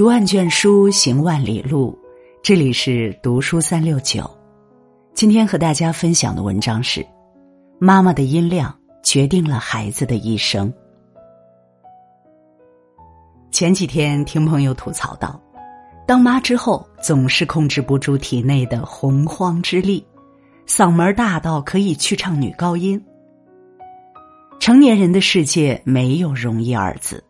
读万卷书，行万里路。这里是读书三六九。今天和大家分享的文章是：妈妈的音量决定了孩子的一生。前几天听朋友吐槽道，当妈之后总是控制不住体内的洪荒之力，嗓门大到可以去唱女高音。成年人的世界没有容易二字，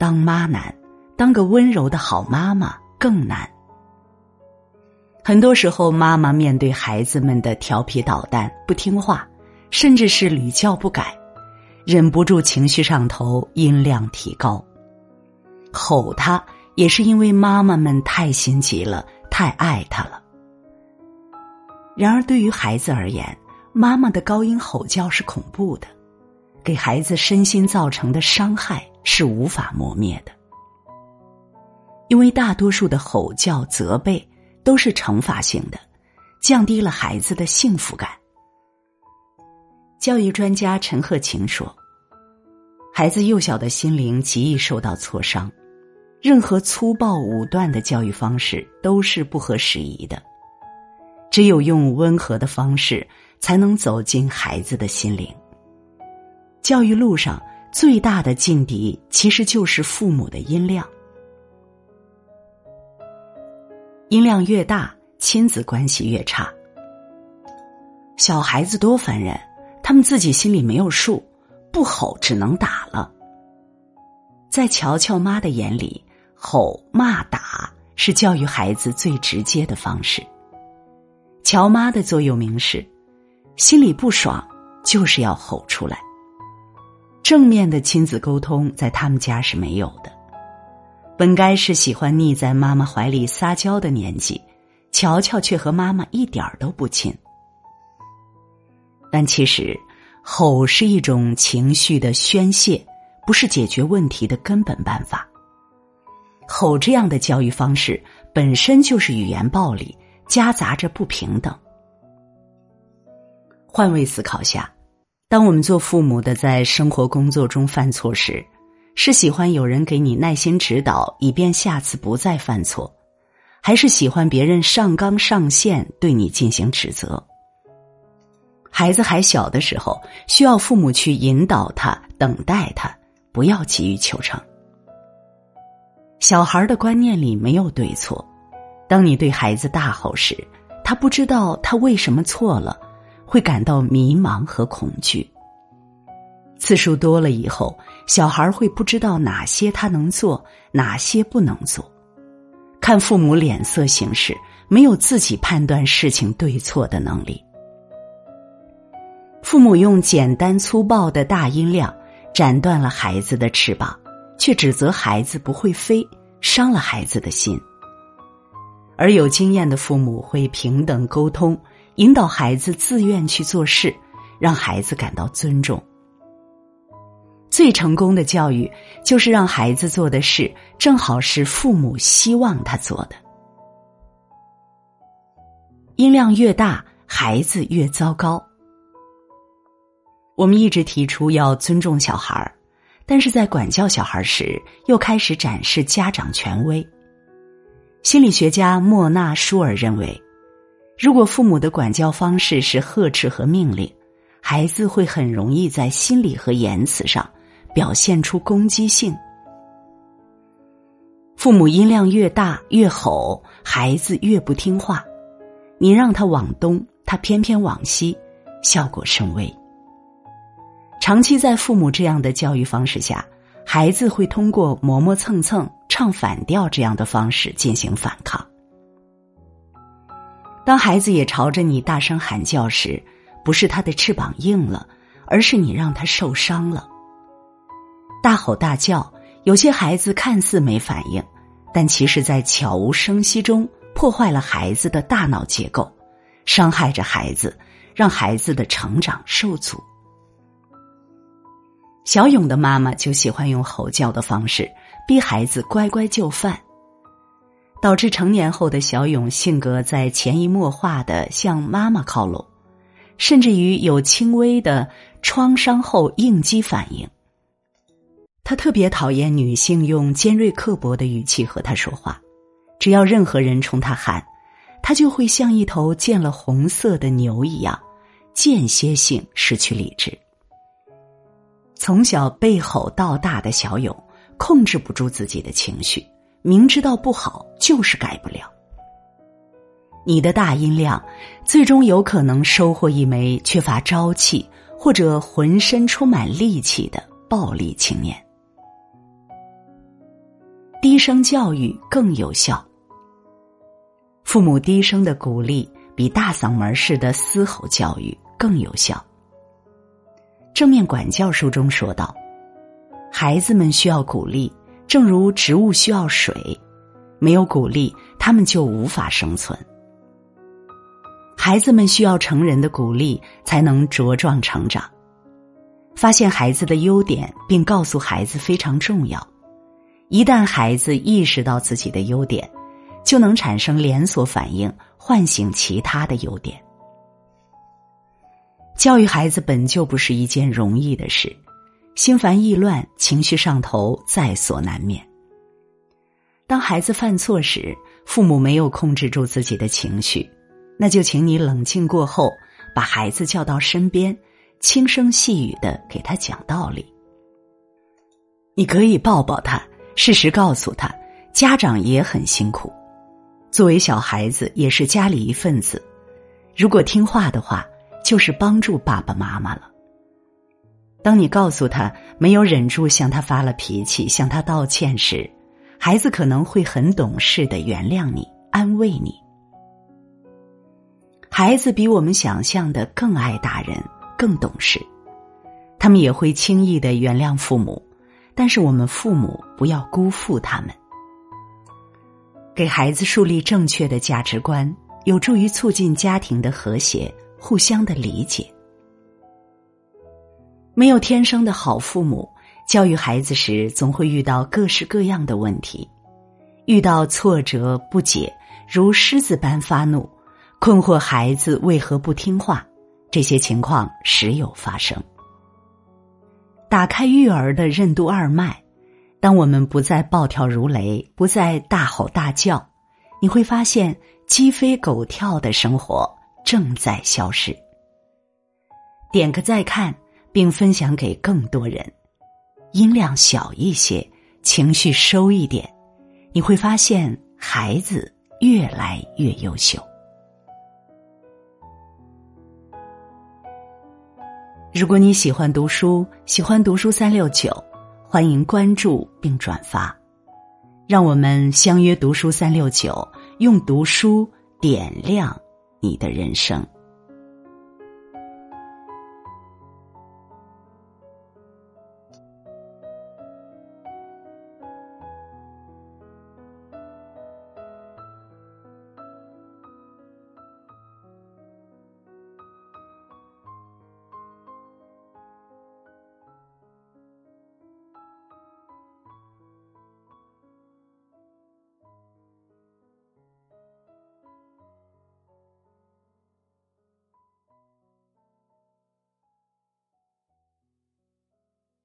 当妈难。当个温柔的好妈妈更难。很多时候，妈妈面对孩子们的调皮捣蛋、不听话，甚至是屡教不改，忍不住情绪上头，音量提高，吼他，也是因为妈妈们太心急了，太爱他了。然而，对于孩子而言，妈妈的高音吼叫是恐怖的，给孩子身心造成的伤害是无法磨灭的。因为大多数的吼叫、责备都是惩罚性的，降低了孩子的幸福感。教育专家陈鹤琴说：“孩子幼小的心灵极易受到挫伤，任何粗暴武断的教育方式都是不合时宜的。只有用温和的方式，才能走进孩子的心灵。教育路上最大的劲敌，其实就是父母的音量。”音量越大，亲子关系越差。小孩子多烦人，他们自己心里没有数，不吼只能打了。在乔乔妈的眼里，吼、骂、打是教育孩子最直接的方式。乔妈的座右铭是：心里不爽就是要吼出来。正面的亲子沟通在他们家是没有的。本该是喜欢腻在妈妈怀里撒娇的年纪，乔乔却和妈妈一点都不亲。但其实，吼是一种情绪的宣泄，不是解决问题的根本办法。吼这样的教育方式本身就是语言暴力，夹杂着不平等。换位思考下，当我们做父母的在生活工作中犯错时，是喜欢有人给你耐心指导，以便下次不再犯错，还是喜欢别人上纲上线对你进行指责？孩子还小的时候，需要父母去引导他，等待他，不要急于求成。小孩的观念里没有对错，当你对孩子大吼时，他不知道他为什么错了，会感到迷茫和恐惧。次数多了以后，小孩会不知道哪些他能做，哪些不能做，看父母脸色行事，没有自己判断事情对错的能力。父母用简单粗暴的大音量斩断了孩子的翅膀，却指责孩子不会飞，伤了孩子的心。而有经验的父母会平等沟通，引导孩子自愿去做事，让孩子感到尊重。最成功的教育，就是让孩子做的事正好是父母希望他做的。音量越大，孩子越糟糕。我们一直提出要尊重小孩儿，但是在管教小孩时，又开始展示家长权威。心理学家莫纳舒尔认为，如果父母的管教方式是呵斥和命令，孩子会很容易在心理和言辞上。表现出攻击性，父母音量越大越吼，孩子越不听话。你让他往东，他偏偏往西，效果甚微。长期在父母这样的教育方式下，孩子会通过磨磨蹭蹭、唱反调这样的方式进行反抗。当孩子也朝着你大声喊叫时，不是他的翅膀硬了，而是你让他受伤了。大吼大叫，有些孩子看似没反应，但其实在悄无声息中破坏了孩子的大脑结构，伤害着孩子，让孩子的成长受阻。小勇的妈妈就喜欢用吼叫的方式逼孩子乖乖就范，导致成年后的小勇性格在潜移默化的向妈妈靠拢，甚至于有轻微的创伤后应激反应。他特别讨厌女性用尖锐刻薄的语气和他说话，只要任何人冲他喊，他就会像一头见了红色的牛一样，间歇性失去理智。从小被吼到大的小勇，控制不住自己的情绪，明知道不好，就是改不了。你的大音量，最终有可能收获一枚缺乏朝气或者浑身充满戾气的暴力青年。低声教育更有效。父母低声的鼓励比大嗓门式的嘶吼教育更有效。正面管教书中说道：“孩子们需要鼓励，正如植物需要水，没有鼓励，他们就无法生存。”孩子们需要成人的鼓励，才能茁壮成长。发现孩子的优点，并告诉孩子非常重要。一旦孩子意识到自己的优点，就能产生连锁反应，唤醒其他的优点。教育孩子本就不是一件容易的事，心烦意乱、情绪上头在所难免。当孩子犯错时，父母没有控制住自己的情绪。那就请你冷静过后，把孩子叫到身边，轻声细语的给他讲道理。你可以抱抱他，事实告诉他，家长也很辛苦，作为小孩子也是家里一份子。如果听话的话，就是帮助爸爸妈妈了。当你告诉他没有忍住向他发了脾气，向他道歉时，孩子可能会很懂事的原谅你，安慰你。孩子比我们想象的更爱大人，更懂事，他们也会轻易的原谅父母，但是我们父母不要辜负他们。给孩子树立正确的价值观，有助于促进家庭的和谐，互相的理解。没有天生的好父母，教育孩子时总会遇到各式各样的问题，遇到挫折不解，如狮子般发怒。困惑孩子为何不听话，这些情况时有发生。打开育儿的任督二脉，当我们不再暴跳如雷，不再大吼大叫，你会发现鸡飞狗跳的生活正在消失。点个再看，并分享给更多人，音量小一些，情绪收一点，你会发现孩子越来越优秀。如果你喜欢读书，喜欢读书三六九，欢迎关注并转发，让我们相约读书三六九，用读书点亮你的人生。